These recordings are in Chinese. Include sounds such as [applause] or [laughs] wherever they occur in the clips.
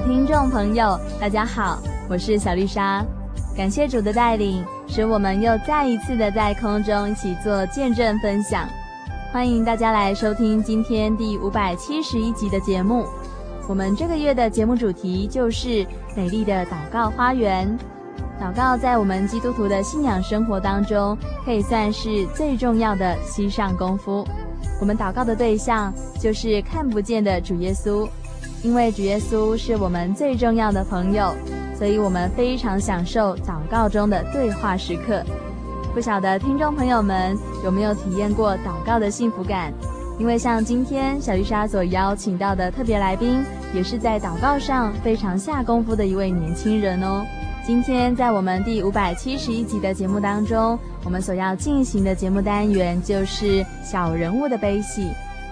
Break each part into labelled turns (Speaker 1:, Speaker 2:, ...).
Speaker 1: 听众朋友，大家好，我是小丽莎。感谢主的带领，使我们又再一次的在空中一起做见证分享。欢迎大家来收听今天第五百七十一集的节目。我们这个月的节目主题就是美丽的祷告花园。祷告在我们基督徒的信仰生活当中，可以算是最重要的膝上功夫。我们祷告的对象就是看不见的主耶稣。因为主耶稣是我们最重要的朋友，所以我们非常享受祷告中的对话时刻。不晓得听众朋友们有没有体验过祷告的幸福感？因为像今天小丽莎所邀请到的特别来宾，也是在祷告上非常下功夫的一位年轻人哦。今天在我们第五百七十一集的节目当中，我们所要进行的节目单元就是小人物的悲喜。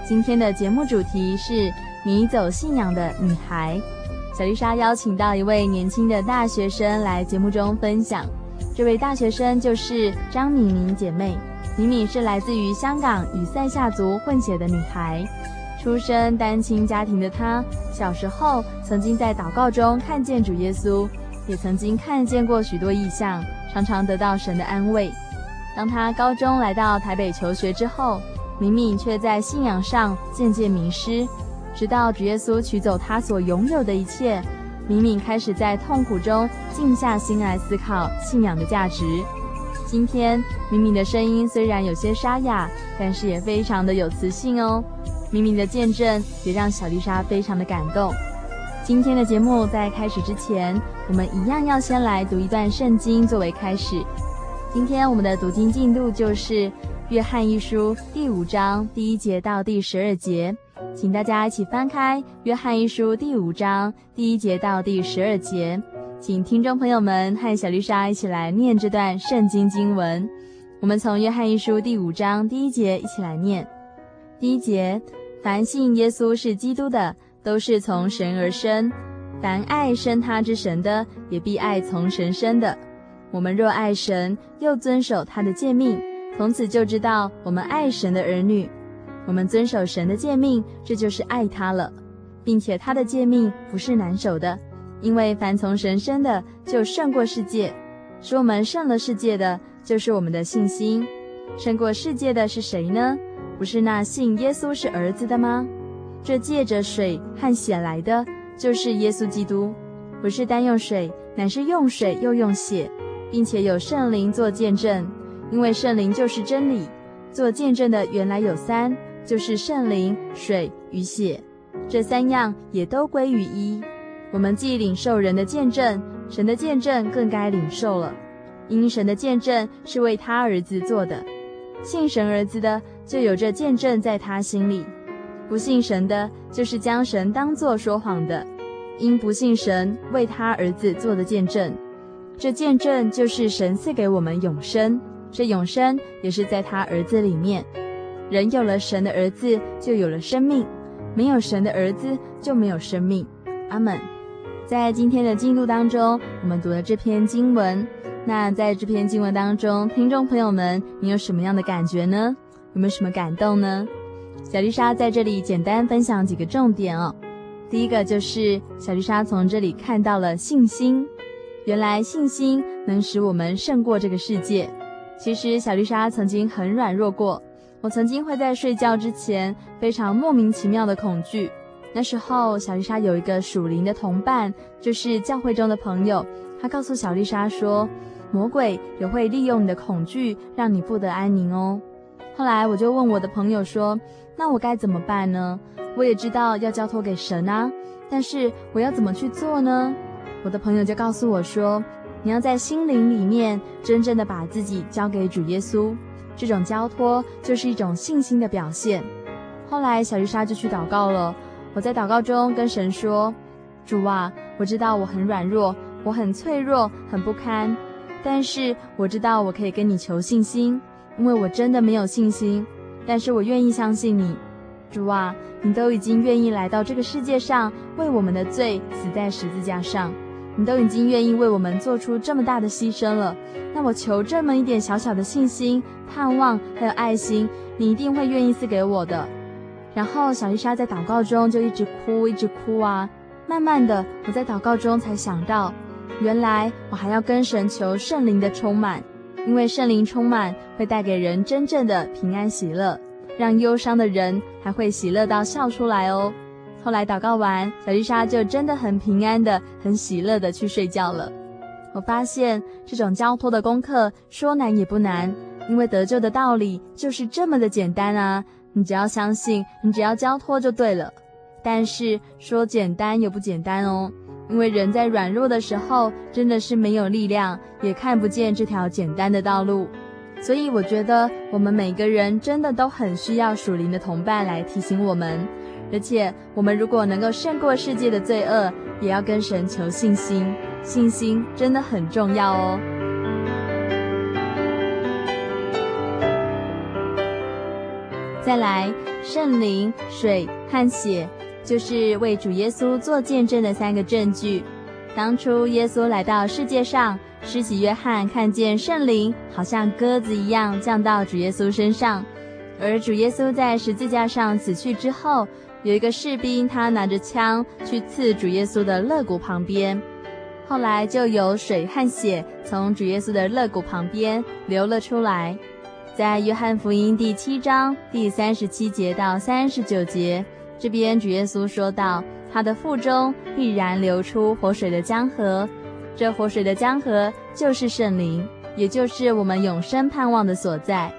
Speaker 1: 今天的节目主题是。迷走信仰的女孩，小丽莎邀请到一位年轻的大学生来节目中分享。这位大学生就是张敏敏姐妹。敏敏是来自于香港与塞夏族混血的女孩，出身单亲家庭的她，小时候曾经在祷告中看见主耶稣，也曾经看见过许多异象，常常得到神的安慰。当她高中来到台北求学之后，敏敏却在信仰上渐渐迷失。直到主耶稣取走他所拥有的一切，敏敏开始在痛苦中静下心来思考信仰的价值。今天，敏敏的声音虽然有些沙哑，但是也非常的有磁性哦。敏敏的见证也让小丽莎非常的感动。今天的节目在开始之前，我们一样要先来读一段圣经作为开始。今天我们的读经进度就是《约翰一书》第五章第一节到第十二节。请大家一起翻开《约翰一书》第五章第一节到第十二节，请听众朋友们和小丽莎一起来念这段圣经经文。我们从《约翰一书》第五章第一节一起来念。第一节：凡信耶稣是基督的，都是从神而生；凡爱生他之神的，也必爱从神生的。我们若爱神，又遵守他的诫命，从此就知道我们爱神的儿女。我们遵守神的诫命，这就是爱他了，并且他的诫命不是难守的，因为凡从神生的，就胜过世界。使我们胜了世界的，就是我们的信心。胜过世界的是谁呢？不是那信耶稣是儿子的吗？这借着水和血来的，就是耶稣基督。不是单用水，乃是用水又用血，并且有圣灵做见证，因为圣灵就是真理。做见证的原来有三。就是圣灵、水与血，这三样也都归于一。我们既领受人的见证，神的见证更该领受了，因神的见证是为他儿子做的。信神儿子的，就有这见证在他心里；不信神的，就是将神当作说谎的，因不信神为他儿子做的见证。这见证就是神赐给我们永生，这永生也是在他儿子里面。人有了神的儿子，就有了生命；没有神的儿子，就没有生命。阿门。在今天的进度当中，我们读了这篇经文。那在这篇经文当中，听众朋友们，你有什么样的感觉呢？有没有什么感动呢？小丽莎在这里简单分享几个重点哦。第一个就是小丽莎从这里看到了信心，原来信心能使我们胜过这个世界。其实小丽莎曾经很软弱过，我曾经会在睡觉之前非常莫名其妙的恐惧。那时候，小丽莎有一个属灵的同伴，就是教会中的朋友。他告诉小丽莎说：“魔鬼也会利用你的恐惧，让你不得安宁哦。”后来我就问我的朋友说：“那我该怎么办呢？我也知道要交托给神啊，但是我要怎么去做呢？”我的朋友就告诉我说：“你要在心灵里面真正的把自己交给主耶稣，这种交托就是一种信心的表现。”后来小丽莎就去祷告了。我在祷告中跟神说：“主啊，我知道我很软弱，我很脆弱，很不堪。但是我知道我可以跟你求信心，因为我真的没有信心。但是我愿意相信你，主啊，你都已经愿意来到这个世界上，为我们的罪死在十字架上，你都已经愿意为我们做出这么大的牺牲了。那我求这么一点小小的信心、盼望还有爱心，你一定会愿意赐给我的。”然后小丽莎在祷告中就一直哭，一直哭啊。慢慢的，我在祷告中才想到，原来我还要跟神求圣灵的充满，因为圣灵充满会带给人真正的平安喜乐，让忧伤的人还会喜乐到笑出来哦。后来祷告完，小丽莎就真的很平安的、很喜乐的去睡觉了。我发现这种交托的功课说难也不难，因为得救的道理就是这么的简单啊。你只要相信，你只要交托就对了。但是说简单又不简单哦，因为人在软弱的时候，真的是没有力量，也看不见这条简单的道路。所以我觉得我们每个人真的都很需要属灵的同伴来提醒我们。而且我们如果能够胜过世界的罪恶，也要跟神求信心，信心真的很重要哦。再来，圣灵、水和血，就是为主耶稣做见证的三个证据。当初耶稣来到世界上，施洗约翰看见圣灵好像鸽子一样降到主耶稣身上，而主耶稣在十字架上死去之后，有一个士兵他拿着枪去刺主耶稣的肋骨旁边，后来就有水和血从主耶稣的肋骨旁边流了出来。在约翰福音第七章第三十七节到三十九节，这边主耶稣说道：“他的腹中必然流出活水的江河，这活水的江河就是圣灵，也就是我们永生盼望的所在。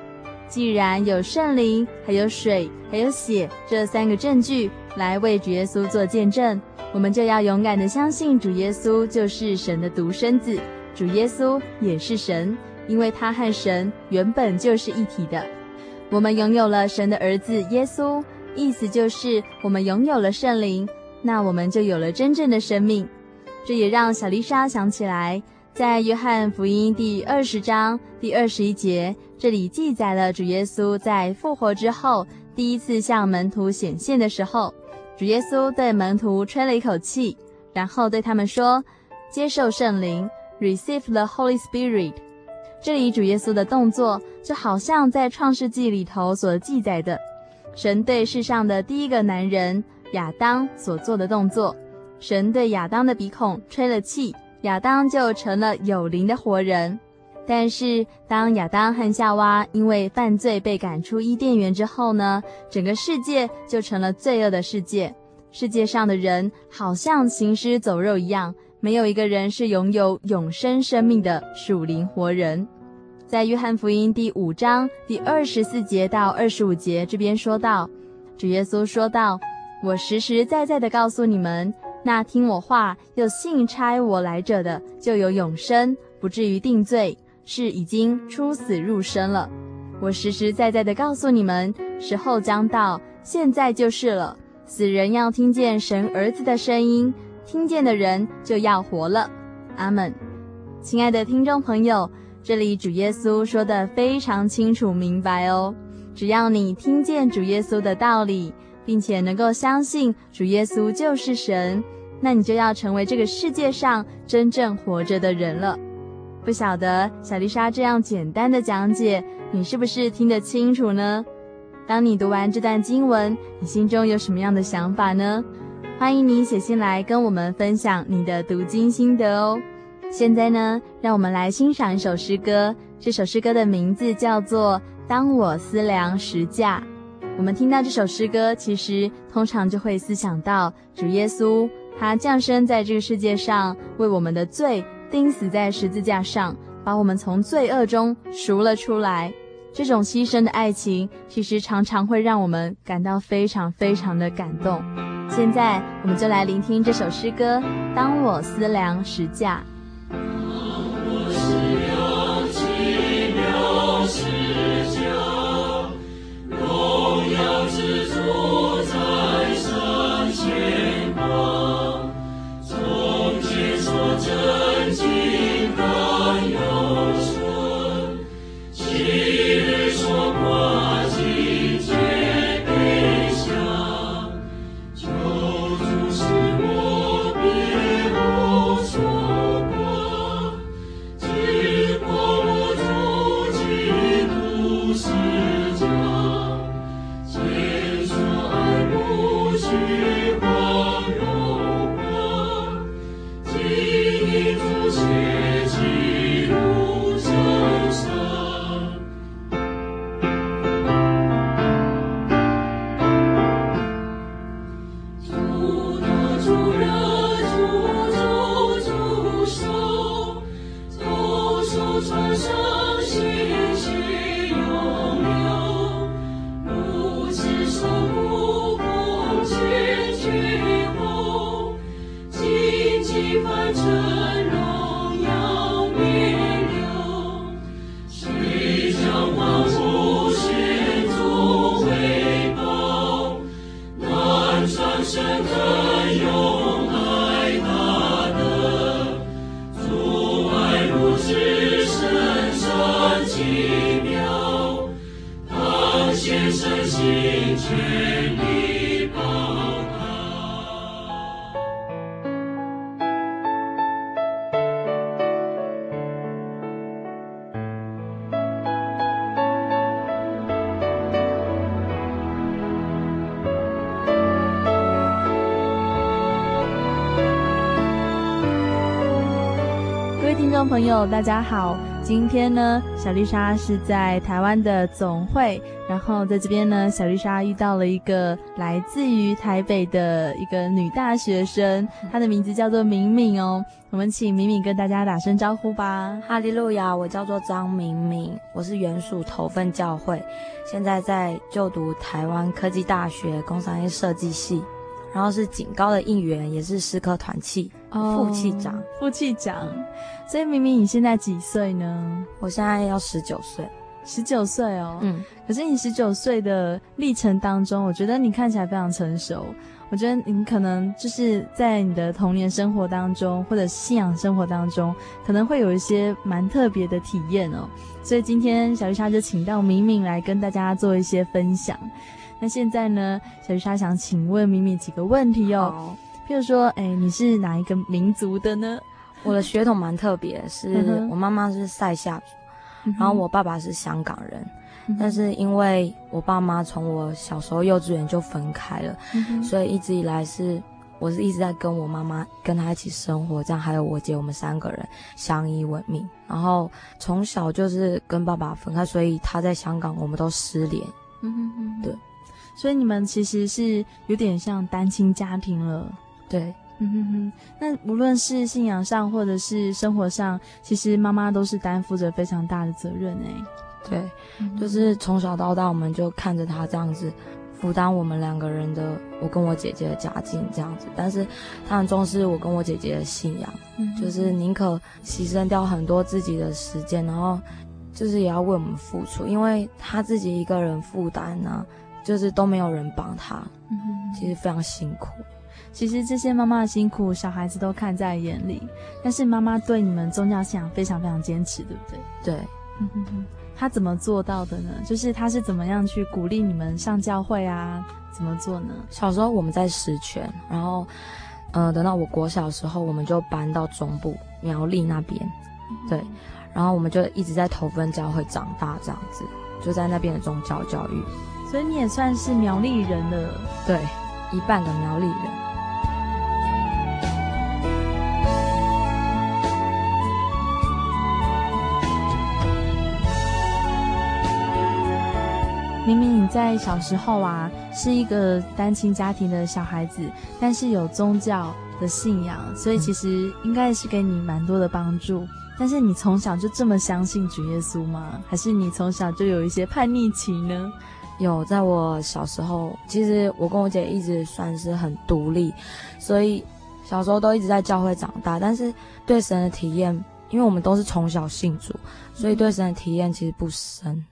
Speaker 1: 既然有圣灵，还有水，还有血这三个证据来为主耶稣做见证，我们就要勇敢的相信主耶稣就是神的独生子，主耶稣也是神。”因为他和神原本就是一体的，我们拥有了神的儿子耶稣，意思就是我们拥有了圣灵，那我们就有了真正的生命。这也让小丽莎想起来，在约翰福音第二十章第二十一节，这里记载了主耶稣在复活之后第一次向门徒显现的时候，主耶稣对门徒吹了一口气，然后对他们说：“接受圣灵，receive the Holy Spirit。”这里主耶稣的动作就好像在创世纪里头所记载的，神对世上的第一个男人亚当所做的动作。神对亚当的鼻孔吹了气，亚当就成了有灵的活人。但是当亚当和夏娃因为犯罪被赶出伊甸园之后呢，整个世界就成了罪恶的世界。世界上的人好像行尸走肉一样。没有一个人是拥有永生生命的属灵活人。在约翰福音第五章第二十四节到二十五节这边说道，主耶稣说道：“我实实在在的告诉你们，那听我话又信差我来者的，就有永生，不至于定罪，是已经出死入生了。我实实在在的告诉你们，时候将到，现在就是了。死人要听见神儿子的声音。”听见的人就要活了，阿门。亲爱的听众朋友，这里主耶稣说的非常清楚明白哦。只要你听见主耶稣的道理，并且能够相信主耶稣就是神，那你就要成为这个世界上真正活着的人了。不晓得小丽莎这样简单的讲解，你是不是听得清楚呢？当你读完这段经文，你心中有什么样的想法呢？欢迎你写信来跟我们分享你的读经心得哦。现在呢，让我们来欣赏一首诗歌。这首诗歌的名字叫做《当我思量时价》。我们听到这首诗歌，其实通常就会思想到主耶稣，他降生在这个世界上，为我们的罪钉死在十字架上，把我们从罪恶中赎了出来。这种牺牲的爱情，其实常常会让我们感到非常非常的感动。现在，我们就来聆听这首诗歌《当我思量十架》。朋友，大家好。今天呢，小丽莎是在台湾的总会，然后在这边呢，小丽莎遇到了一个来自于台北的一个女大学生，她的名字叫做敏敏哦。我们请敏敏跟大家打声招呼吧。
Speaker 2: 哈利路亚，我叫做张敏敏，我是原属头份教会，现在在就读台湾科技大学工商业设计系。然后是警高的应援，也是师科团契副气长，
Speaker 1: 副气长。所以明明你现在几岁呢？
Speaker 2: 我现在要十九岁，
Speaker 1: 十九岁哦。
Speaker 2: 嗯。
Speaker 1: 可是你十九岁的历程当中，我觉得你看起来非常成熟。我觉得你可能就是在你的童年生活当中，或者信仰生活当中，可能会有一些蛮特别的体验哦。所以今天小鱼莎就请到明明来跟大家做一些分享。那现在呢，小鱼莎想请问敏敏几个问题哦。譬如说，哎，你是哪一个民族的呢？
Speaker 2: 我的血统蛮特别，是我妈妈是塞夏族，嗯、然后我爸爸是香港人。嗯、但是因为我爸妈从我小时候幼稚园就分开了，嗯、所以一直以来是我是一直在跟我妈妈跟她一起生活，这样还有我姐，我们三个人相依为命。然后从小就是跟爸爸分开，所以他在香港，我们都失联。
Speaker 1: 嗯哼哼，
Speaker 2: 对。
Speaker 1: 所以你们其实是有点像单亲家庭了，
Speaker 2: 对，
Speaker 1: 嗯哼哼。那无论是信仰上或者是生活上，其实妈妈都是担负着非常大的责任哎。
Speaker 2: 对，就是从小到大，我们就看着她这样子负担我们两个人的，我跟我姐姐的家境这样子。但是她很重视我跟我姐姐的信仰，嗯、就是宁可牺牲掉很多自己的时间，然后就是也要为我们付出，因为她自己一个人负担呢。就是都没有人帮她，其实非常辛苦。
Speaker 1: 其实这些妈妈的辛苦，小孩子都看在眼里。但是妈妈对你们宗教信仰非常非常坚持，对不对？
Speaker 2: 对，
Speaker 1: 嗯哼哼。她怎么做到的呢？就是她是怎么样去鼓励你们上教会啊？怎么做呢？
Speaker 2: 小时候我们在石泉，然后呃，等到我国小的时候，我们就搬到中部苗栗那边，对，然后我们就一直在头份教会长大，这样子，就在那边的宗教教育。
Speaker 3: 所以你也算是苗栗人了，
Speaker 2: 对，一半的苗栗人。
Speaker 3: 明明你在小时候啊，是一个单亲家庭的小孩子，但是有宗教的信仰，所以其实应该是给你蛮多的帮助。但是你从小就这么相信主耶稣吗？还是你从小就有一些叛逆期呢？
Speaker 2: 有，在我小时候，其实我跟我姐一直算是很独立，所以小时候都一直在教会长大。但是对神的体验，因为我们都是从小信主，所以对神的体验其实不深。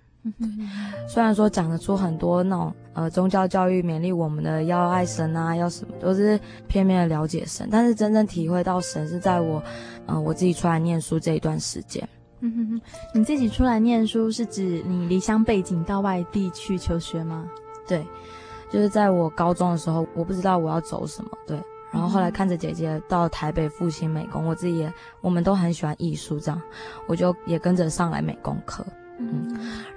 Speaker 2: 虽然说讲得出很多那种呃宗教教育勉励我们的要爱神啊，要什么都是片面的了解神，但是真正体会到神是在我，嗯、呃，我自己出来念书这一段时间。嗯哼哼，
Speaker 3: 你自己出来念书是指你离乡背景到外地去求学吗？
Speaker 2: 对，就是在我高中的时候，我不知道我要走什么，对，然后后来看着姐姐到台北复兴美工，我自己也我们都很喜欢艺术，这样我就也跟着上来美工课。嗯，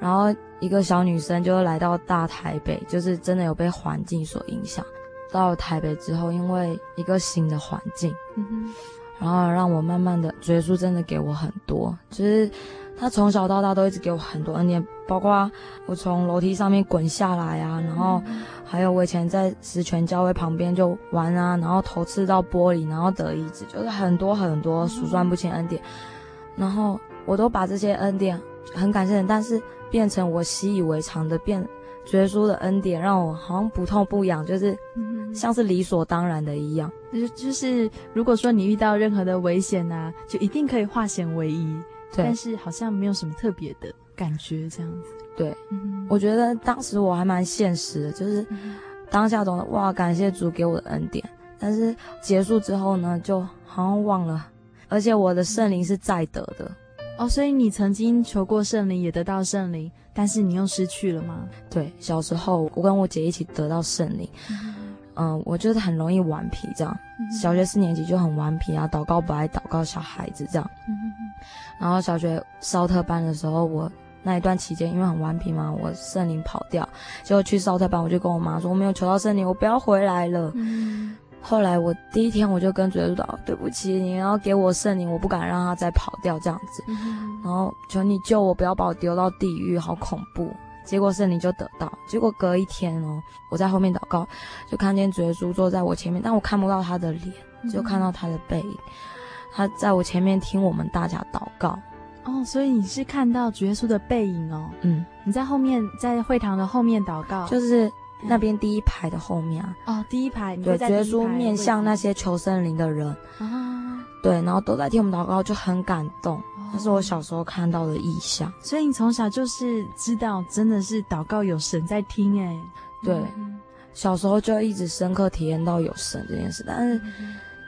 Speaker 2: 然后一个小女生就来到大台北，就是真的有被环境所影响。到台北之后，因为一个新的环境，嗯，然后让我慢慢的，主耶稣真的给我很多，就是他从小到大都一直给我很多恩典，包括我从楼梯上面滚下来啊，然后还有我以前在十全教会旁边就玩啊，然后头刺到玻璃，然后得医治，就是很多很多数算不清恩典，然后我都把这些恩典。很感谢人，但是变成我习以为常的变，耶稣的恩典让我好像不痛不痒，就是像是理所当然的一样。
Speaker 3: 就就是如果说你遇到任何的危险啊，就一定可以化险为夷。对，但是好像没有什么特别的感觉这样子。
Speaker 2: 对，嗯、我觉得当时我还蛮现实的，就是当下懂得哇，感谢主给我的恩典。但是结束之后呢，就好像忘了，而且我的圣灵是在得的。
Speaker 3: 哦，所以你曾经求过圣灵，也得到圣灵，但是你又失去了吗？
Speaker 2: 对，小时候我跟我姐一起得到圣灵，嗯，嗯，我就是很容易顽皮，这样，嗯，小学四年级就很顽皮啊，祷告不爱祷告，小孩子这样，嗯，然后小学烧特班的时候，我那一段期间因为很顽皮嘛，我圣灵跑掉，结果去烧特班，我就跟我妈说我没有求到圣灵，我不要回来了。嗯后来我第一天我就跟主耶稣说：“对不起，你要给我圣灵，我不敢让他再跑掉这样子。嗯、然后求你救我，不要把我丢到地狱，好恐怖。”结果圣灵就得到。结果隔一天哦，我在后面祷告，就看见主耶稣坐在我前面，但我看不到他的脸，就看到他的背影。嗯、他在我前面听我们大家祷告。
Speaker 3: 哦，所以你是看到主耶稣的背影哦。
Speaker 2: 嗯，
Speaker 3: 你在后面，在会堂的后面祷告，
Speaker 2: 就是。那边第一排的后面啊，
Speaker 3: 哦，第一排，
Speaker 2: 对，耶稣面向那些求生灵的人。啊，对，然后都在听我们祷告，就很感动。那是我小时候看到的意象，
Speaker 3: 所以你从小就是知道，真的是祷告有神在听，哎，
Speaker 2: 对，小时候就一直深刻体验到有神这件事，但是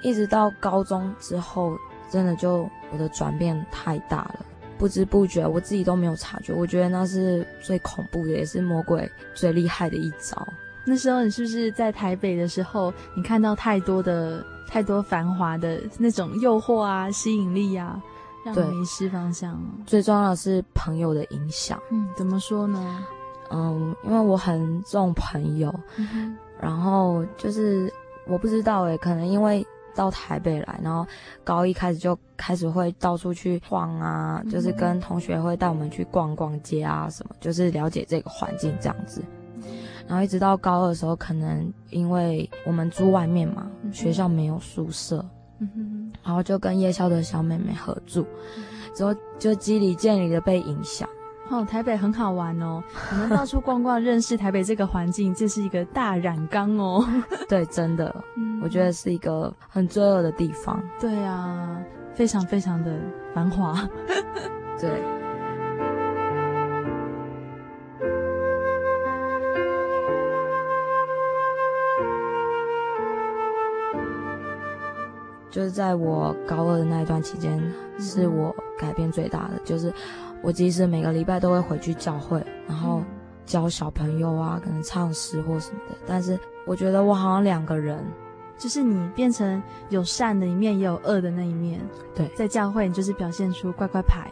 Speaker 2: 一直到高中之后，真的就我的转变太大了。不知不觉，我自己都没有察觉。我觉得那是最恐怖的，也是魔鬼最厉害的一招。
Speaker 3: 那时候你是不是在台北的时候，你看到太多的、太多繁华的那种诱惑啊、吸引力啊，让你迷失方向？
Speaker 2: 最重要的是朋友的影响。
Speaker 3: 嗯，怎么说呢？
Speaker 2: 嗯，因为我很重朋友，嗯、然后就是我不知道诶，可能因为。到台北来，然后高一开始就开始会到处去晃啊，嗯、就是跟同学会带我们去逛逛街啊，什么，就是了解这个环境这样子。然后一直到高二的时候，可能因为我们住外面嘛，嗯、学校没有宿舍，嗯、然后就跟夜校的小妹妹合住，嗯、之后就肌理建理的被影响。
Speaker 3: 哦，台北很好玩哦，[laughs] 我们到处逛逛，认识台北这个环境，这是一个大染缸哦。[laughs]
Speaker 2: 对，真的，嗯、我觉得是一个很罪恶的地方。
Speaker 3: 对啊，非常非常的繁华。[laughs]
Speaker 2: 对。就是在我高二的那一段期间，是我改变最大的，就是。我即使每个礼拜都会回去教会，然后教小朋友啊，可能唱诗或什么的，但是我觉得我好像两个人，
Speaker 3: 就是你变成有善的一面，也有恶的那一面。
Speaker 2: 对，
Speaker 3: 在教会，你就是表现出乖乖牌。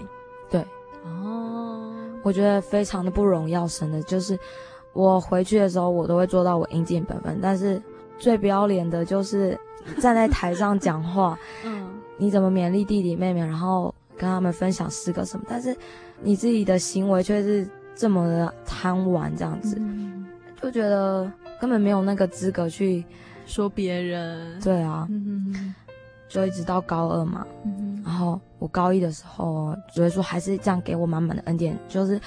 Speaker 2: 对，
Speaker 3: 哦，
Speaker 2: 我觉得非常的不容耀神的，就是我回去的时候，我都会做到我应尽本分。但是最不要脸的就是站在台上讲话，[laughs] 嗯，你怎么勉励弟弟妹妹，然后跟他们分享诗歌什么，但是你自己的行为却是这么的贪玩，这样子，嗯、就觉得根本没有那个资格去。
Speaker 3: 说别人。
Speaker 2: 对啊，
Speaker 3: 嗯、
Speaker 2: 就一直到高二嘛，嗯、然后我高一的时候，所以说还是这样给我满满的恩典，就是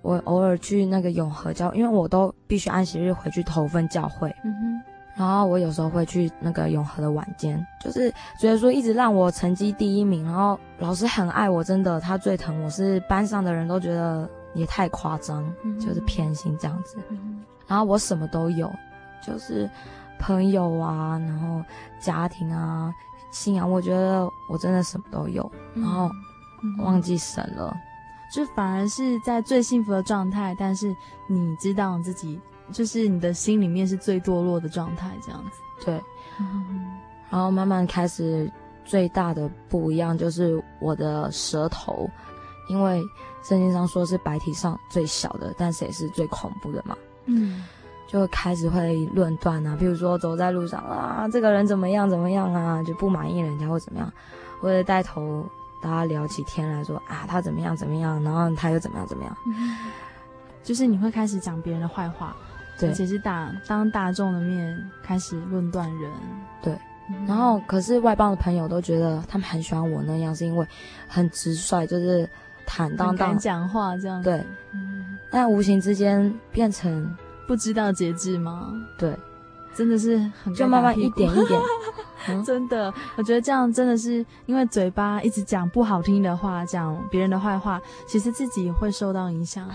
Speaker 2: 我偶尔去那个永和教，因为我都必须按息日回去投份教会，嗯、哼然后我有时候会去那个永和的晚间，就是觉得说一直让我成绩第一名，然后老师很爱我，真的他最疼我，是班上的人都觉得也太夸张，嗯、就是偏心这样子，嗯、然后我什么都有，就是。朋友啊，然后家庭啊，信仰，我觉得我真的什么都有，然后忘记神了，
Speaker 3: 就反而是在最幸福的状态，但是你知道自己，就是你的心里面是最堕落的状态，这样子。
Speaker 2: 对，然后慢慢开始最大的不一样就是我的舌头，因为圣经上说是白体上最小的，但是也是最恐怖的嘛。嗯。就开始会论断啊，比如说走在路上啊，这个人怎么样怎么样啊，就不满意人家或怎么样，或者带头大家聊起天来说啊，他怎么样怎么样，然后他又怎么样怎么样，嗯、
Speaker 3: 就是你会开始讲别人的坏话，对，而且是大当大众的面开始论断人，
Speaker 2: 对，然后可是外邦的朋友都觉得他们很喜欢我那样，是因为很直率，就是坦荡荡。
Speaker 3: 讲话这样，
Speaker 2: 对，嗯、但无形之间变成。
Speaker 3: 不知道节制吗？
Speaker 2: 对，
Speaker 3: 真的是很
Speaker 2: 就慢慢一点一点，[laughs]
Speaker 3: 嗯、真的，我觉得这样真的是因为嘴巴一直讲不好听的话，讲别人的坏话，其实自己也会受到影响，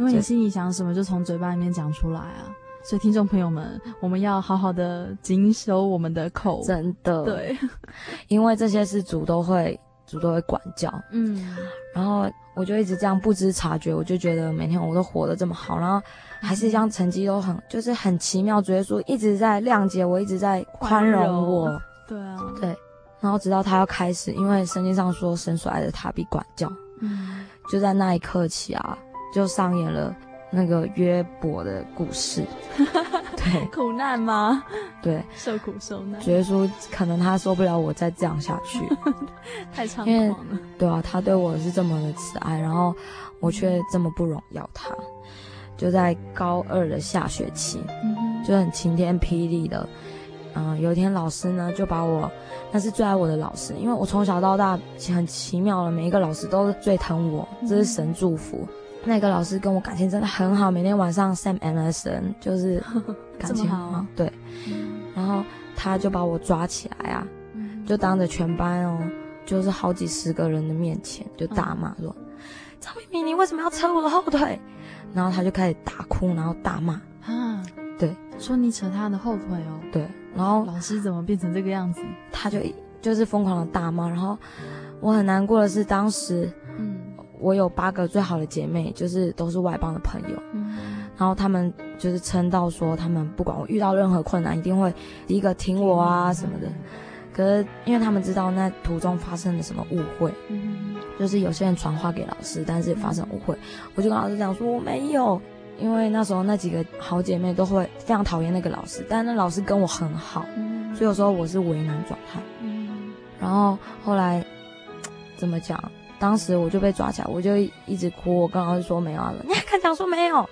Speaker 3: 因为你心里想什么就从嘴巴里面讲出来啊。所以听众朋友们，我们要好好的谨守我们的口，
Speaker 2: 真的，
Speaker 3: 对，
Speaker 2: 因为这些是主都会。主都会管教，嗯，然后我就一直这样不知察觉，我就觉得每天我都活得这么好，然后还是这样成绩都很，就是很奇妙。主耶稣一直在谅解我，一直在宽容我，
Speaker 3: 对啊，[laughs]
Speaker 2: 对。然后直到他要开始，因为圣经上说神所爱的他必管教，嗯，就在那一刻起啊，就上演了。那个约伯的故事，[laughs] 对，
Speaker 3: 苦难吗？
Speaker 2: 对，
Speaker 3: 受苦受难。
Speaker 2: 觉得说可能他受不了我再这样下去，[laughs]
Speaker 3: 太猖狂了。
Speaker 2: 对啊，他对我是这么的慈爱，然后我却这么不荣耀他。就在高二的下学期，嗯、就很晴天霹雳的，嗯、呃，有一天老师呢就把我，那是最爱我的老师，因为我从小到大很奇妙的，每一个老师都最疼我，这是神祝福。嗯那个老师跟我感情真的很好，每天晚上 Sam Anderson 就是 [laughs] 感情很好，对。然后他就把我抓起来啊，就当着全班哦，就是好几十个人的面前就大骂说：“张明明，你为什么要扯我的后腿？”然后他就开始大哭，然后大骂啊，对，
Speaker 3: 说你扯他的后腿哦，
Speaker 2: 对。然后
Speaker 3: 老师怎么变成这个样子？
Speaker 2: 他就就是疯狂的大骂，然后我很难过的是当时。我有八个最好的姐妹，就是都是外邦的朋友，嗯、然后他们就是称道说，他们不管我遇到任何困难，一定会第一个挺我啊什么的。可是因为他们知道那途中发生了什么误会，嗯、就是有些人传话给老师，但是发生误会，我就跟老师讲说我没有，因为那时候那几个好姐妹都会非常讨厌那个老师，但那老师跟我很好，嗯、所以有时候我是为难状态。嗯、然后后来 [tsk] 怎么讲？当时我就被抓起来，我就一直哭。我跟老师说没有啊，你还敢讲说没有？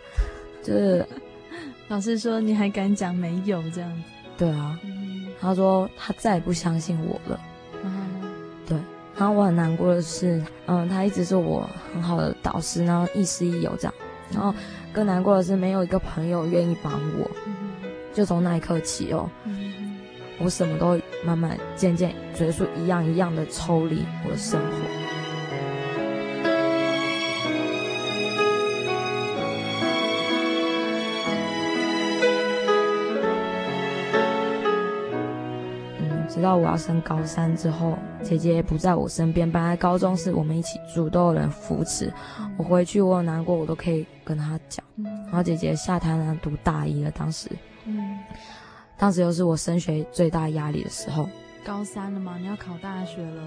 Speaker 2: 就是 [laughs]
Speaker 3: 老师说你还敢讲没有这样子？
Speaker 2: 对啊，嗯、他说他再也不相信我了。嗯，对。然后我很难过的是，嗯，他一直是我很好的导师，然后亦师亦友这样。然后更难过的是，没有一个朋友愿意帮我。嗯、就从那一刻起哦，嗯、我什么都慢慢渐渐，结束一样一样的抽离我的生活。直到我要升高三之后，姐姐也不在我身边。本来高中是我们一起住，都有人扶持。我回去我有难过，我都可以跟她讲。然后姐姐下台南，读大一了，当时，当时又是我升学最大压力的时候。
Speaker 3: 高三了嘛，你要考大学了，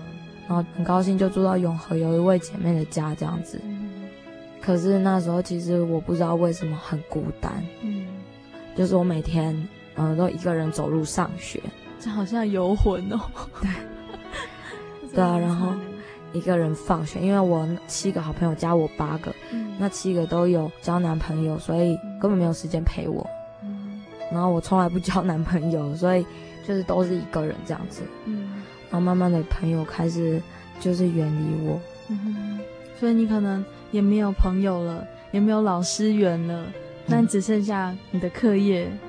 Speaker 2: 然后很高兴就住到永和有一位姐妹的家这样子。嗯、可是那时候其实我不知道为什么很孤单。嗯，就是我每天呃都一个人走路上学，
Speaker 3: 这好像游魂哦。
Speaker 2: 对，对啊，然后一个人放学，因为我七个好朋友加我八个，嗯、那七个都有交男朋友，所以根本没有时间陪我。嗯、然后我从来不交男朋友，所以。就是都是一个人这样子，嗯，然后慢慢的朋友开始就是远离我，嗯哼，
Speaker 3: 所以你可能也没有朋友了，也没有老师缘了，那只剩下你的课业。嗯、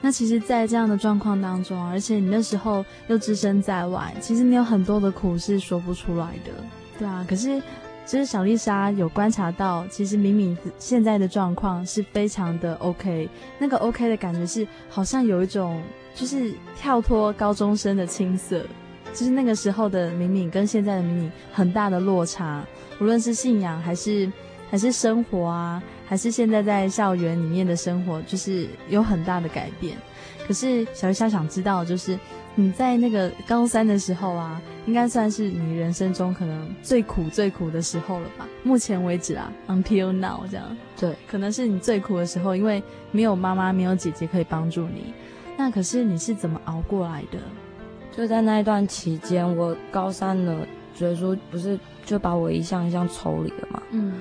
Speaker 3: 那其实，在这样的状况当中，而且你那时候又置身在外，其实你有很多的苦是说不出来的，对啊。可是，其实小丽莎有观察到，其实敏敏现在的状况是非常的 OK，那个 OK 的感觉是好像有一种。就是跳脱高中生的青涩，就是那个时候的敏敏跟现在的敏敏很大的落差，无论是信仰还是还是生活啊，还是现在在校园里面的生活，就是有很大的改变。可是小鱼虾想知道，就是你在那个高三的时候啊，应该算是你人生中可能最苦最苦的时候了吧？[laughs] 目前为止啊，until now 这样，
Speaker 2: 对，
Speaker 3: 可能是你最苦的时候，因为没有妈妈，没有姐姐可以帮助你。那可是你是怎么熬过来的？
Speaker 2: 就在那一段期间，我高三了，觉得说不是就把我一项一项抽离了嘛。嗯，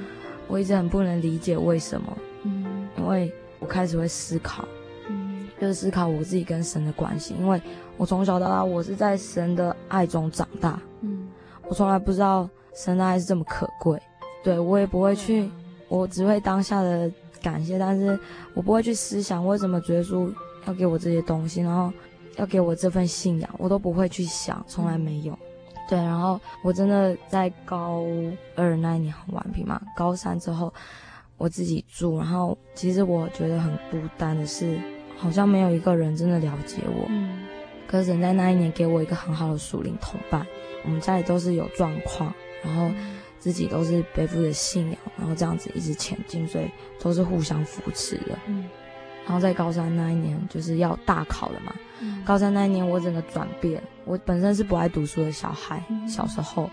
Speaker 2: 我一直很不能理解为什么。嗯，因为我开始会思考，嗯，就是思考我自己跟神的关系。因为我从小到大，我是在神的爱中长大。嗯，我从来不知道神的爱是这么可贵。对，我也不会去，我只会当下的感谢，但是我不会去思想为什么觉得说。要给我这些东西，然后要给我这份信仰，我都不会去想，从来没有。对，然后我真的在高二那一年很顽皮嘛，高三之后我自己住，然后其实我觉得很孤单的是，好像没有一个人真的了解我。嗯。可是人在那一年给我一个很好的属灵同伴，我们家里都是有状况，然后自己都是背负着信仰，然后这样子一直前进，所以都是互相扶持的。嗯。然后在高三那一年就是要大考了嘛，嗯、高三那一年我整个转变，我本身是不爱读书的小孩，嗯、小时候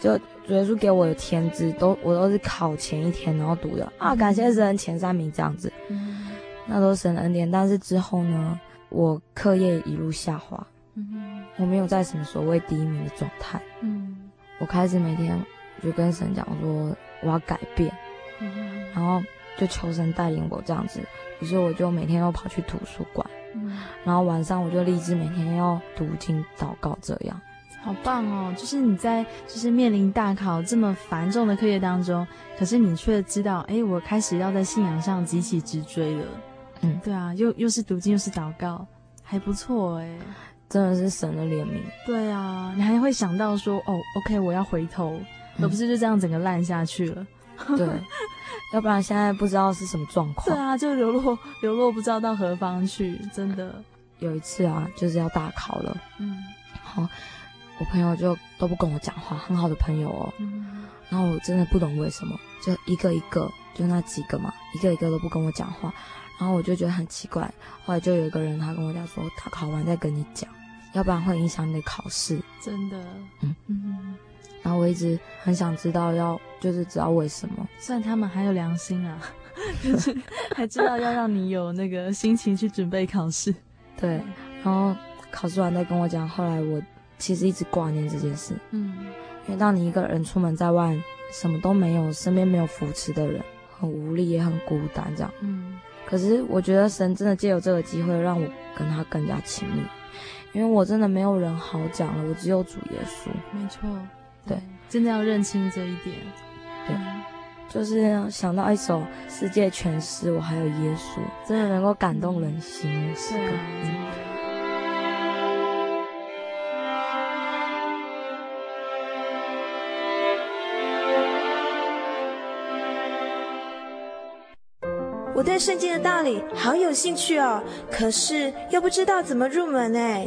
Speaker 2: 就主耶稣给我的天资都我都是考前一天然后读的啊，感谢神前三名这样子，嗯、那都是神的恩典。但是之后呢，我课业一路下滑，嗯、我没有在什么所谓第一名的状态，嗯、我开始每天就跟神讲说我要改变，嗯、然后就求神带领我这样子。于是我就每天都跑去图书馆，嗯，然后晚上我就立志每天要读经祷告，这样，
Speaker 3: 好棒哦！就是你在就是面临大考这么繁重的课业当中，可是你却知道，哎，我开始要在信仰上急起直追了，嗯，对啊，又又是读经又是祷告，还不错哎，
Speaker 2: 真的是神的怜悯。
Speaker 3: 对啊，你还会想到说，哦，OK，我要回头，嗯，而不是就这样整个烂下去了。[laughs]
Speaker 2: 对。要不然现在不知道是什么状况。
Speaker 3: 对啊，就流落流落，不知道到何方去，真的。
Speaker 2: 有一次啊，就是要大考了，嗯，好，我朋友就都不跟我讲话，很好的朋友哦，嗯，然后我真的不懂为什么，就一个一个，就那几个嘛，一个一个都不跟我讲话，然后我就觉得很奇怪，后来就有一个人他跟我讲说，他考完再跟你讲，要不然会影响你的考试。
Speaker 3: 真的，
Speaker 2: 嗯嗯。然后我一直很想知道，要就是知道为什么。
Speaker 3: 虽然他们还有良心啊，[laughs] 就是还知道要让你有那个心情去准备考试。
Speaker 2: 对，然后考试完再跟我讲。后来我其实一直挂念这件事。嗯，因为当你一个人出门在外，什么都没有，身边没有扶持的人，很无力也很孤单这样。嗯。可是我觉得神真的借由这个机会让我跟他更加亲密，因为我真的没有人好讲了，我只有主耶稣。
Speaker 3: 没错。对，真的要认清这一点。
Speaker 2: 对，就是想到一首世界全是我，还有耶稣，真的能够感动人心的诗歌。
Speaker 4: 我对圣经的道理好有兴趣哦，可是又不知道怎么入门哎。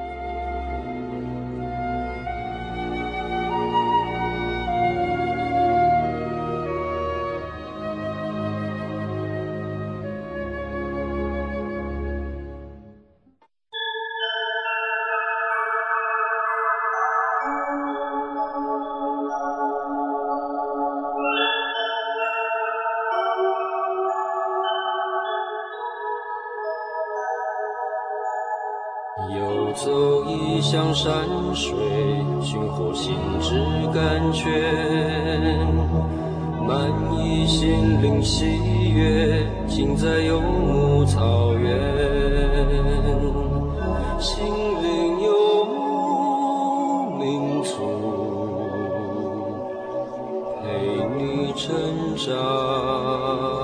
Speaker 5: 成
Speaker 1: 长。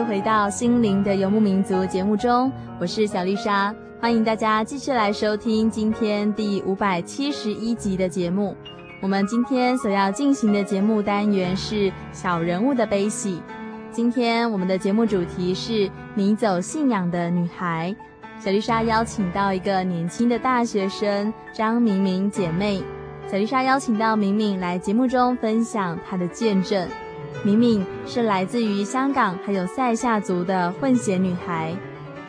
Speaker 1: 续回到心灵的游牧民族节目中，我是小丽莎，欢迎大家继续来收听今天第五百七十一集的节目。我们今天所要进行的节目单元是小人物的悲喜。今天我们的节目主题是迷走信仰的女孩。小丽莎邀请到一个年轻的大学生张明明姐妹，小丽莎邀请到明明来节目中分享她的见证。明明是来自于香港还有塞夏族的混血女孩，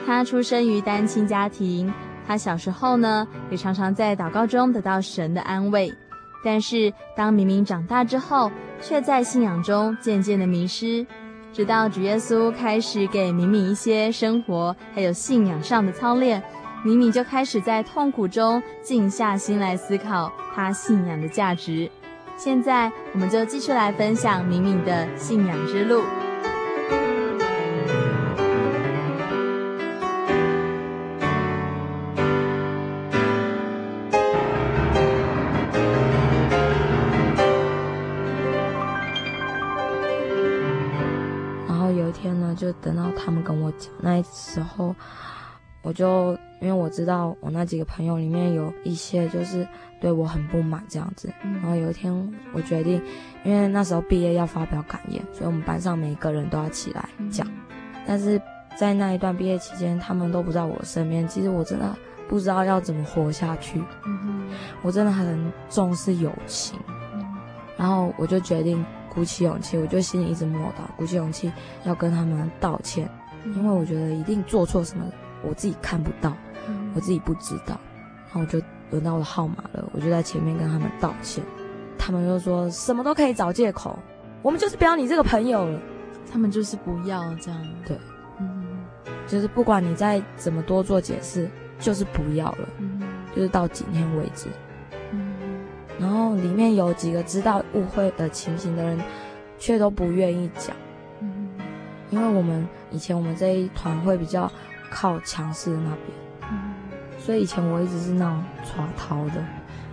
Speaker 1: 她出生于单亲家庭。她小时候呢，也常常在祷告中得到神的安慰。但是当明明长大之后，却在信仰中渐渐的迷失。直到主耶稣开始给明明一些生活还有信仰上的操练，明明就开始在痛苦中静下心来思考他信仰的价值。现在，我们就继续来分享敏敏的信仰之路。
Speaker 2: 然后有一天呢，就等到他们跟我讲，那时候我就因为我知道我那几个朋友里面有一些就是。对我很不满这样子，然后有一天我决定，因为那时候毕业要发表感言，所以我们班上每一个人都要起来讲。但是在那一段毕业期间，他们都不在我身边，其实我真的不知道要怎么活下去。我真的很重视友情，然后我就决定鼓起勇气，我就心里一直默祷，鼓起勇气要跟他们道歉，因为我觉得一定做错什么，我自己看不到，我自己不知道。然后我就轮到我的号码了，我就在前面跟他们道歉，他们就说什么都可以找借口，我们就是不要你这个朋友了，
Speaker 3: 他们就是不要这样，
Speaker 2: 对，嗯，就是不管你再怎么多做解释，就是不要了，嗯，就是到今天为止，嗯，然后里面有几个知道误会的情形的人，却都不愿意讲，嗯，因为我们以前我们这一团会比较靠强势的那边，嗯，所以以前我一直是那种耍逃的，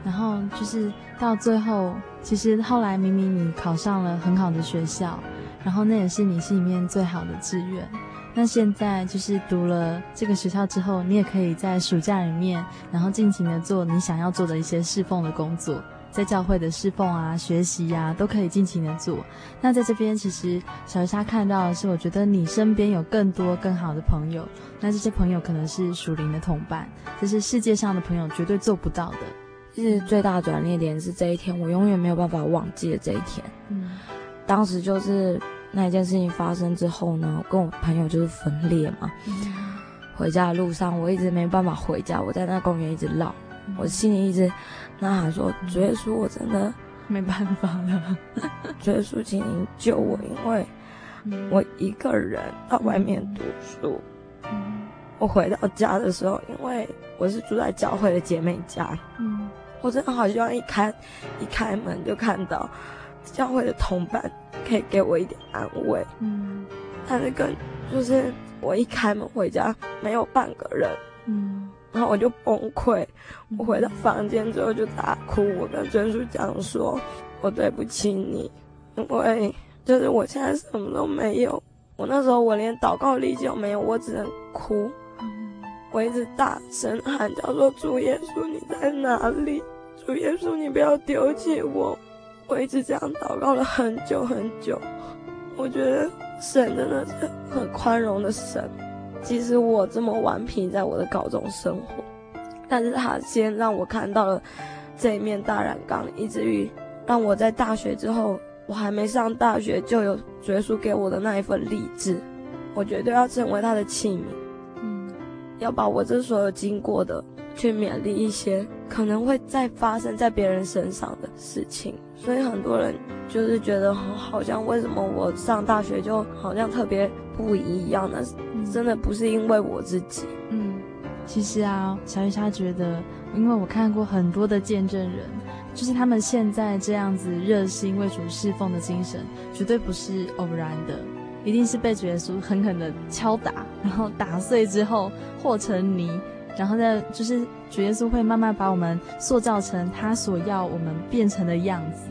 Speaker 3: 然后就是到最后，其实后来明明你考上了很好的学校，然后那也是你心里面最好的志愿，那现在就是读了这个学校之后，你也可以在暑假里面，然后尽情的做你想要做的一些侍奉的工作。在教会的侍奉啊、学习呀、啊，都可以尽情的做。那在这边，其实小鱼莎看到的是，我觉得你身边有更多更好的朋友。那这些朋友可能是属灵的同伴，这是世界上的朋友绝对做不到的。
Speaker 2: 其实最大的转捩点是这一天，我永远没有办法忘记的这一天。嗯，当时就是那一件事情发生之后呢，我跟我朋友就是分裂嘛。嗯，回家的路上，我一直没办法回家，我在那公园一直绕，嗯，我心里一直。呐喊说，主耶稣，我真的
Speaker 3: 没办法了。[laughs]
Speaker 2: 主耶稣，请您救我，因为我一个人到外面读书。我回到家的时候，因为我是住在教会的姐妹家，我真的好希望一开一开门就看到教会的同伴，可以给我一点安慰。嗯，但是跟就是我一开门回家，没有半个人。嗯。然后我就崩溃，我回到房间之后就大哭。我跟尊叔讲说：“我对不起你，因为就是我现在什么都没有。我那时候我连祷告力气都没有，我只能哭。我一直大声喊叫说：‘主耶稣你在哪里？主耶稣你不要丢弃我！’我一直这样祷告了很久很久。我觉得神真的是很宽容的神。”即使我这么顽皮，在我的高中生活，但是他先让我看到了这一面大染缸，以至于让我在大学之后，我还没上大学就有耶稣给我的那一份励志，我绝对要成为他的器皿，要把我这所有经过的去勉励一些可能会再发生在别人身上的事情，所以很多人就是觉得好像为什么我上大学就好像特别不一样呢？真的不是因为我自己，
Speaker 3: 嗯，其实啊，小鱼莎觉得，因为我看过很多的见证人，就是他们现在这样子热心为主侍奉的精神，绝对不是偶然的，一定是被主耶稣狠狠的敲打，然后打碎之后和成泥，然后再就是主耶稣会慢慢把我们塑造成他所要我们变成的样子，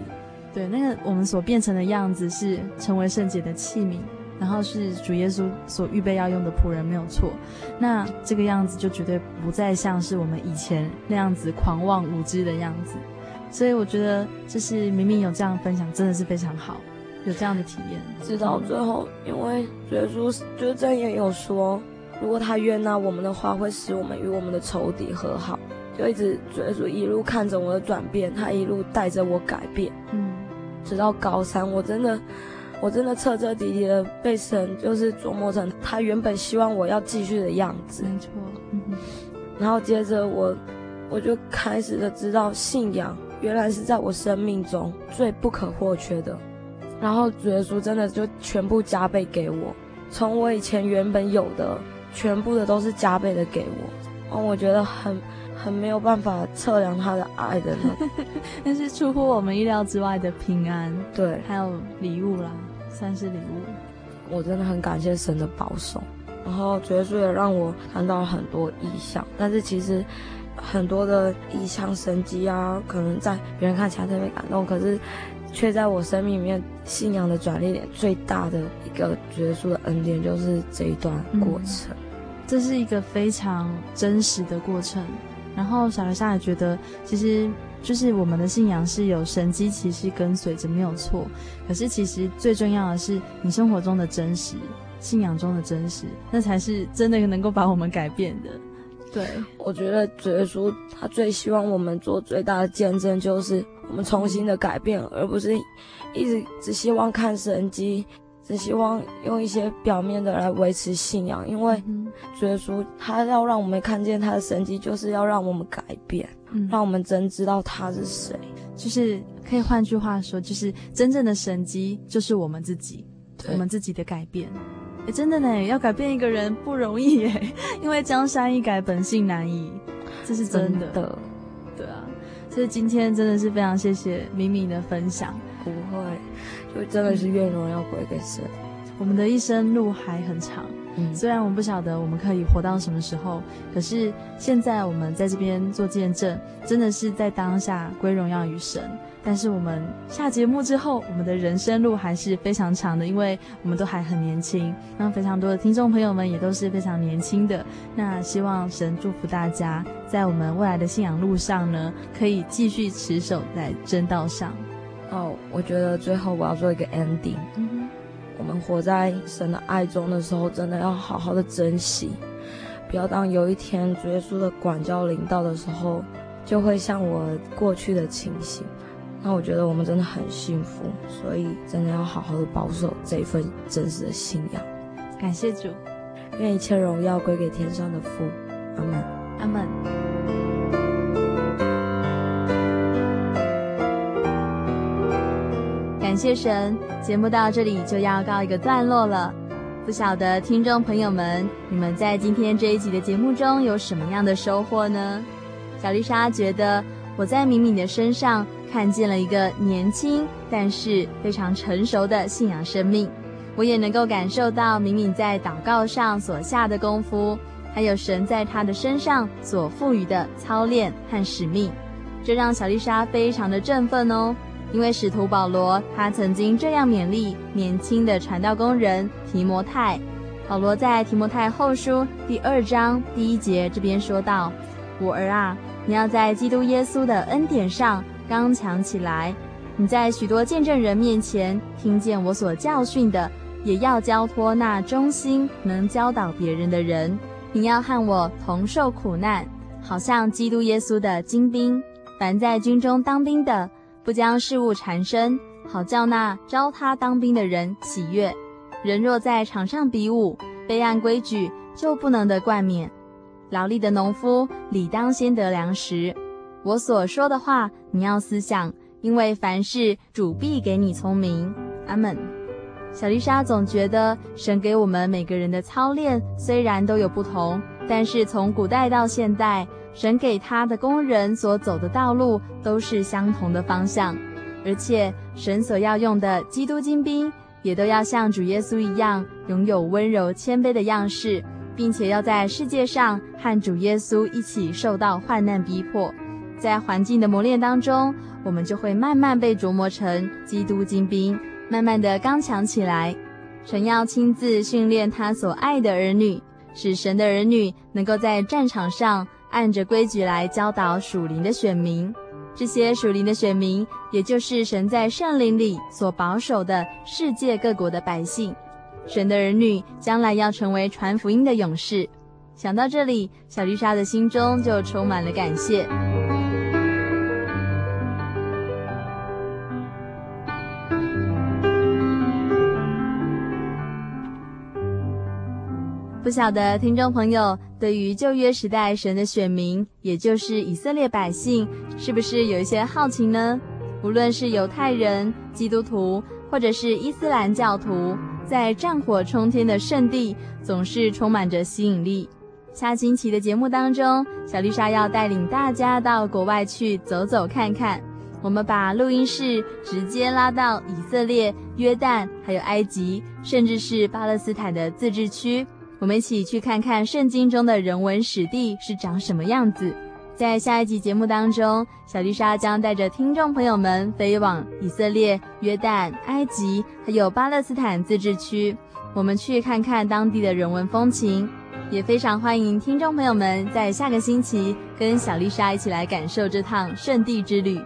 Speaker 3: 对，那个我们所变成的样子是成为圣洁的器皿。然后是主耶稣所预备要用的仆人，没有错。那这个样子就绝对不再像是我们以前那样子狂妄无知的样子。所以我觉得，就是明明有这样分享，真的是非常好，有这样的体验。
Speaker 2: 直到最后，因为主耶稣就是箴言有说，如果他悦纳我们的话，会使我们与我们的仇敌和好。就一直主耶稣一路看着我的转变，他一路带着我改变。嗯，直到高三，我真的。我真的彻彻底底的被神就是琢磨成他原本希望我要继续的样子，
Speaker 3: 没错。嗯，
Speaker 2: 然后接着我，我就开始的知道信仰原来是在我生命中最不可或缺的。然后主耶稣真的就全部加倍给我，从我以前原本有的，全部的都是加倍的给我。哦，我觉得很很没有办法测量他的爱的呢，[laughs]
Speaker 3: 那是出乎我们意料之外的平安，
Speaker 2: 对，
Speaker 3: 还有礼物啦。算是礼物，
Speaker 2: 我真的很感谢神的保守。然后主耶稣也让我看到很多意象，但是其实很多的异象神迹啊，可能在别人看起来特别感动，可是却在我生命里面信仰的转捩点最大的一个主耶稣的恩典，就是这一段过程。嗯，
Speaker 3: 这是一个非常真实的过程。然后小鱼莎也觉得，其实。就是我们的信仰是有神机骑士跟随着，没有错。可是其实最重要的是你生活中的真实，信仰中的真实，那才是真的能够把我们改变的。对，
Speaker 2: 我觉得主耶稣他最希望我们做最大的见证，就是我们重新的改变，而不是一直只希望看神迹，只希望用一些表面的来维持信仰，因为主耶稣他要让我们看见他的神迹，就是要让我们改变，嗯、让我们真知道他是谁。
Speaker 1: 就是可以换句话说，就是真正的神迹就是我们自己，我们自己的改变。哎，真的呢，要改变一个人不容易耶，[laughs] 因为江山易改，本性难移，这是真的。所以今天真的是非常谢谢敏敏的分享。
Speaker 2: 不会。就真的是愿荣耀归给神。
Speaker 1: 我们的一生路还很长，嗯，虽然我们不晓得我们可以活到什么时候，可是现在我们在这边做见证，真的是在当下归荣耀于神。但是我们下节目之后，我们的人生路还是非常长的，因为我们都还很年轻。那非常多的听众朋友们也都是非常年轻的。那希望神祝福大家，在我们未来的信仰路上呢，可以继续持守在正道上。
Speaker 2: 哦，我觉得最后我要做一个 ending。我们活在神的爱中的时候，真的要好好的珍惜，不要当有一天主耶稣的管教临到的时候，就会像我过去的情形。那我觉得我们真的很幸福，所以真的要好好的保守这一份真实的信仰。
Speaker 1: 感谢主，
Speaker 2: 愿一切荣耀归给天上的父。阿门，
Speaker 1: 阿门。感谢神，节目到这里就要告一个段落了。不晓得听众朋友们，你们在今天这一集的节目中有什么样的收获呢？小丽莎觉得我在敏敏的身上看见了一个年轻但是非常成熟的信仰生命。我也能够感受到敏敏在祷告上所下的功夫，还有神在他的身上所赋予的操练和使命，这让小丽莎非常的振奋哦。因为使徒保罗他曾经这样勉励年轻的传道工人提摩太。保罗在提摩太后书第二章第一节这边说道：“我儿啊，你要在基督耶稣的恩典上刚强起来。你在许多见证人面前听见我所教训的，也要交托那忠心能教导别人的人。你要和我同受苦难，好像基督耶稣的精兵。凡在军中当兵的。”不将事物缠身，好叫那招他当兵的人喜悦。人若在场上比武，被按规矩，就不能得冠冕。劳力的农夫理当先得粮食。我所说的话，你要思想，因为凡事主必给你聪明。阿门。小丽莎总觉得，神给我们每个人的操练虽然都有不同，但是从古代到现代。神给他的工人所走的道路都是相同的方向，而且神所要用的基督精兵也都要像主耶稣一样，拥有温柔谦卑的样式，并且要在世界上和主耶稣一起受到患难逼迫。在环境的磨练当中，我们就会慢慢被琢磨成基督精兵，慢慢的刚强起来。神要亲自训练他所爱的儿女，使神的儿女能够在战场上。按着规矩来教导属灵的选民，这些属灵的选民，也就是神在圣灵里所保守的世界各国的百姓。神的儿女将来要成为传福音的勇士。想到这里，小丽莎的心中就充满了感谢。不晓得听众朋友对于旧约时代神的选民，也就是以色列百姓，是不是有一些好奇呢？无论是犹太人、基督徒，或者是伊斯兰教徒，在战火冲天的圣地，总是充满着吸引力。下星期的节目当中，小丽莎要带领大家到国外去走走看看。我们把录音室直接拉到以色列、约旦，还有埃及，甚至是巴勒斯坦的自治区。我们一起去看看圣经中的人文史地是长什么样子。在下一集节目当中，小丽莎将带着听众朋友们飞往以色列、约旦、埃及，还有巴勒斯坦自治区，我们去看看当地的人文风情。也非常欢迎听众朋友们在下个星期跟小丽莎一起来感受这趟圣地之旅。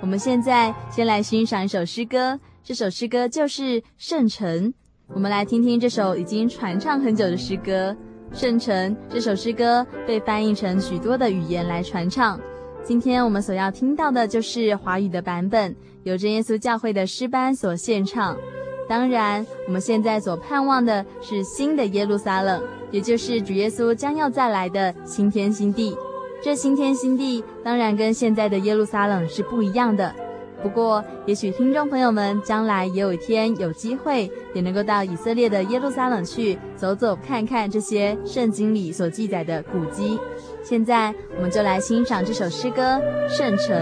Speaker 1: 我们现在先来欣赏一首诗歌，这首诗歌就是《圣城》。我们来听听这首已经传唱很久的诗歌《圣城》。这首诗歌被翻译成许多的语言来传唱。今天我们所要听到的就是华语的版本，由真耶稣教会的诗班所献唱。
Speaker 6: 当然，我们现在所盼望的是新的耶路撒冷，也就是主耶稣将要再来的新天新地。这新天新地当然跟现在的耶路撒冷是不一样的。不过，也许听众朋友们将来也有一天有机会，也能够到以色列的耶路撒冷去走走看看这些圣经里所记载的古迹。现在，我们就来欣赏这首诗歌《圣城》。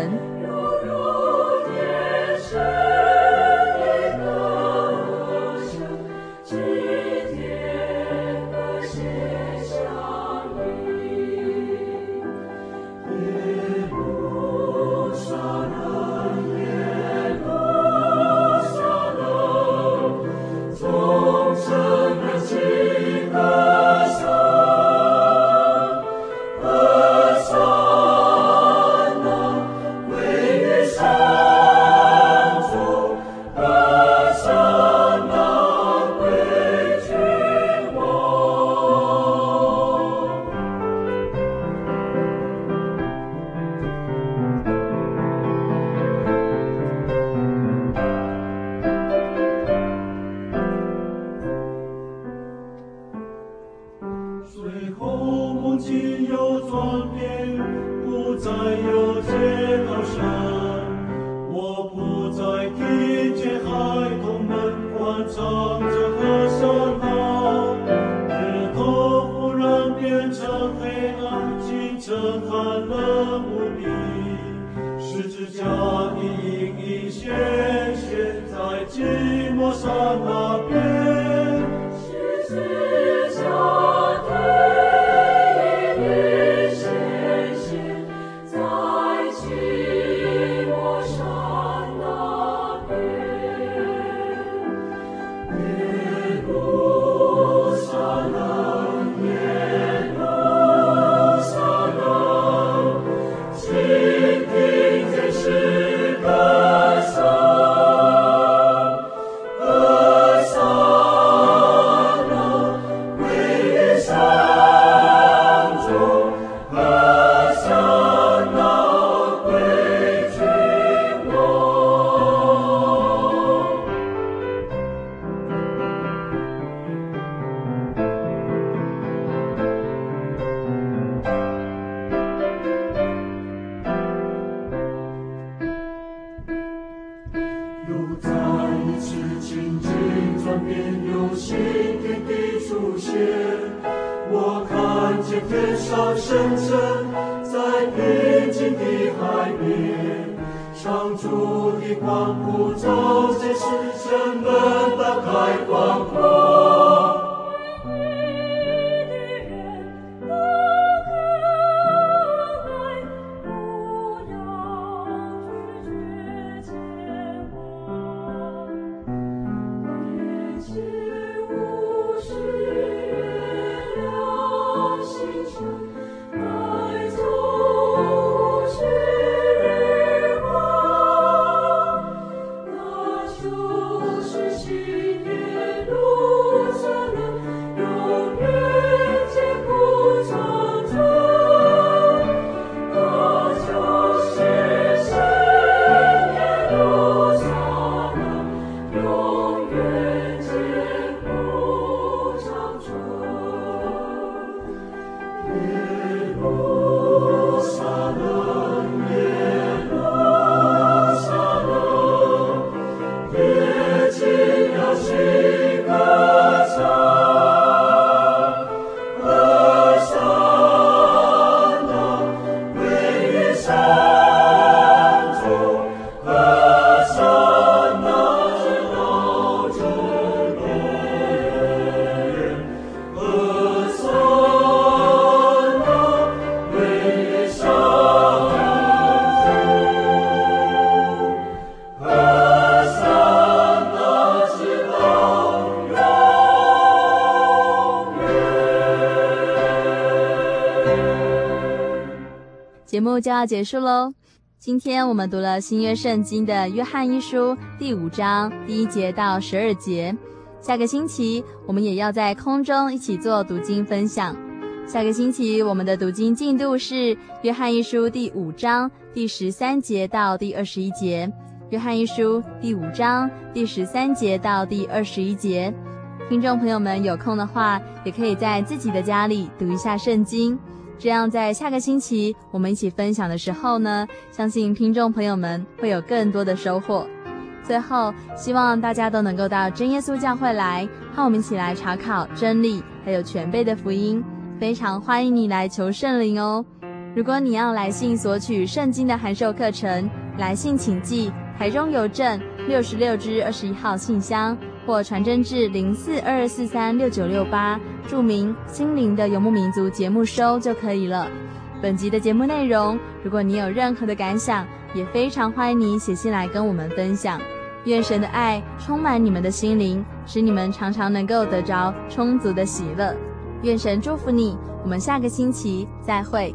Speaker 6: 就要结束喽。今天我们读了新约圣经的约翰一书第五章第一节到十二节。下个星期我们也要在空中一起做读经分享。下个星期我们的读经进度是约翰一书第五章第十三节到第二十一节，
Speaker 1: 约翰一书第五章第十三节到第二十一节。听众朋友们有空的话，也可以在自己的家里读一下圣经，这样在下个星期我们一起分享的时候呢，相信听众朋友们会有更多的收获。最后，希望大家都能够到真耶稣教会来，和我们一起来查考真理，还有全备的福音。非常欢迎你来求圣灵哦！如果你要来信索取圣经的函授课程，来信请寄台中邮政六十六支二十一号信箱。或传真至零四二四三六九六八，注明“心灵的游牧民族”节目收就可以了。本集的节目内容，如果你有任何的感想，也非常欢迎你写信来跟我们分享。愿神的爱充满你们的心灵，使你们常常能够得着充足的喜乐。愿神祝福你，我们下个星期再会。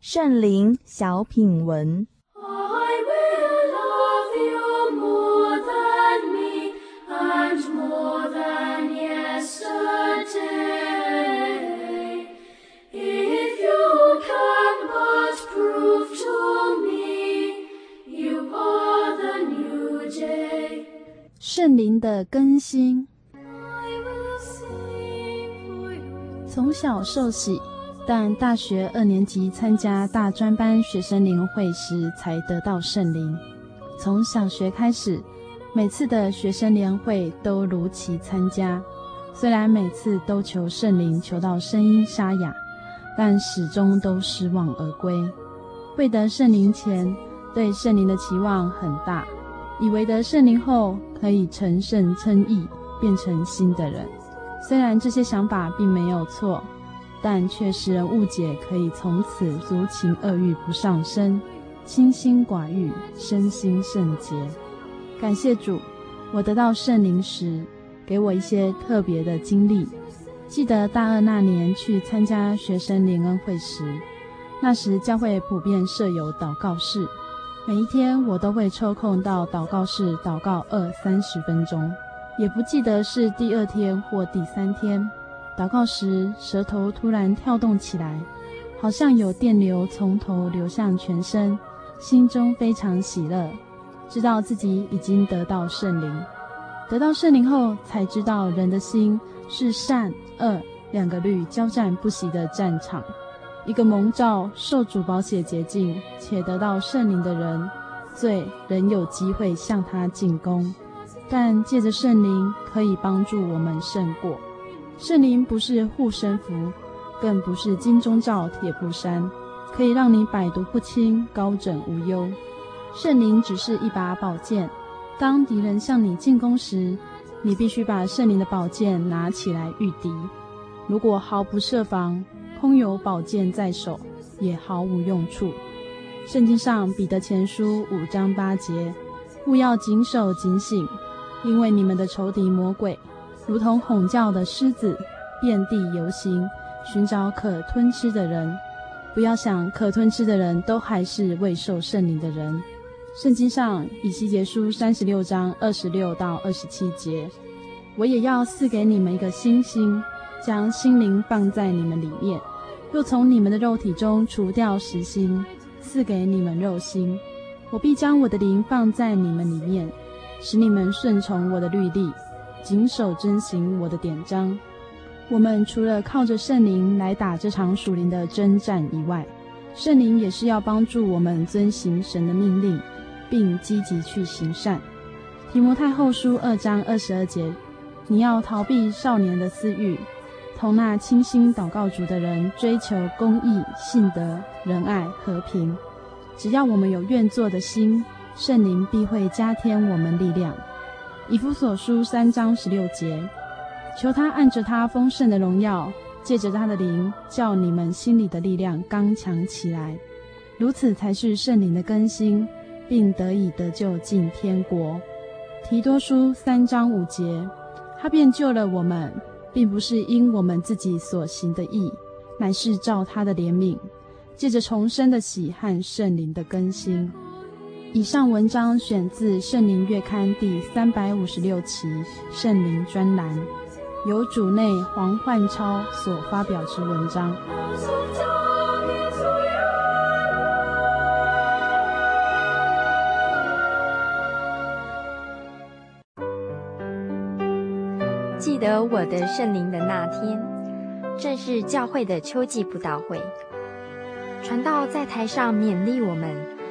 Speaker 1: 圣灵小品文。
Speaker 7: 圣灵的更新，从小受洗。但大学二年级参加大专班学生联会时，才得到圣灵。从小学开始，每次的学生联会都如期参加。虽然每次都求圣灵求到声音沙哑，但始终都失望而归。未得圣灵前，对圣灵的期望很大，以为得圣灵后可以成圣称义，变成新的人。虽然这些想法并没有错。但却使人误解，可以从此族情恶欲不上升，清心寡欲，身心圣洁。感谢主，我得到圣灵时，给我一些特别的经历。记得大二那年去参加学生联恩会时，那时教会普遍设有祷告室，每一天我都会抽空到祷告室祷告二三十分钟，也不记得是第二天或第三天。祷告时，舌头突然跳动起来，好像有电流从头流向全身，心中非常喜乐，知道自己已经得到圣灵。得到圣灵后，才知道人的心是善恶两个律交战不息的战场。一个蒙召受主保血洁净且得到圣灵的人，罪仍有机会向他进攻，但借着圣灵可以帮助我们胜过。圣灵不是护身符，更不是金钟罩铁布衫，可以让你百毒不侵、高枕无忧。圣灵只是一把宝剑，当敌人向你进攻时，你必须把圣灵的宝剑拿起来御敌。如果毫不设防，空有宝剑在手，也毫无用处。圣经上彼得前书五章八节，务要谨守警醒，因为你们的仇敌魔鬼。如同吼叫的狮子，遍地游行，寻找可吞吃的人。不要想可吞吃的人都还是未受圣灵的人。圣经上以西结书三十六章二十六到二十七节，我也要赐给你们一个新心，将心灵放在你们里面，又从你们的肉体中除掉石心，赐给你们肉心。我必将我的灵放在你们里面，使你们顺从我的律例。谨守遵行我的典章。我们除了靠着圣灵来打这场属灵的征战以外，圣灵也是要帮助我们遵行神的命令，并积极去行善。提摩太后书二章二十二节：你要逃避少年的私欲，同那倾心祷告主的人追求公义、信德、仁爱、和平。只要我们有愿做的心，圣灵必会加添我们力量。以弗所书三章十六节，求他按着他丰盛的荣耀，借着他的灵，叫你们心里的力量刚强起来。如此才是圣灵的更新，并得以得救进天国。提多书三章五节，他便救了我们，并不是因我们自己所行的义，乃是照他的怜悯，借着重生的喜和圣灵的更新。以上文章选自《圣灵月刊》第三百五十六期《圣灵专栏》，由主内黄焕超所发表之文章。
Speaker 8: 记得我的圣灵的那天，正是教会的秋季布道会，传道在台上勉励我们。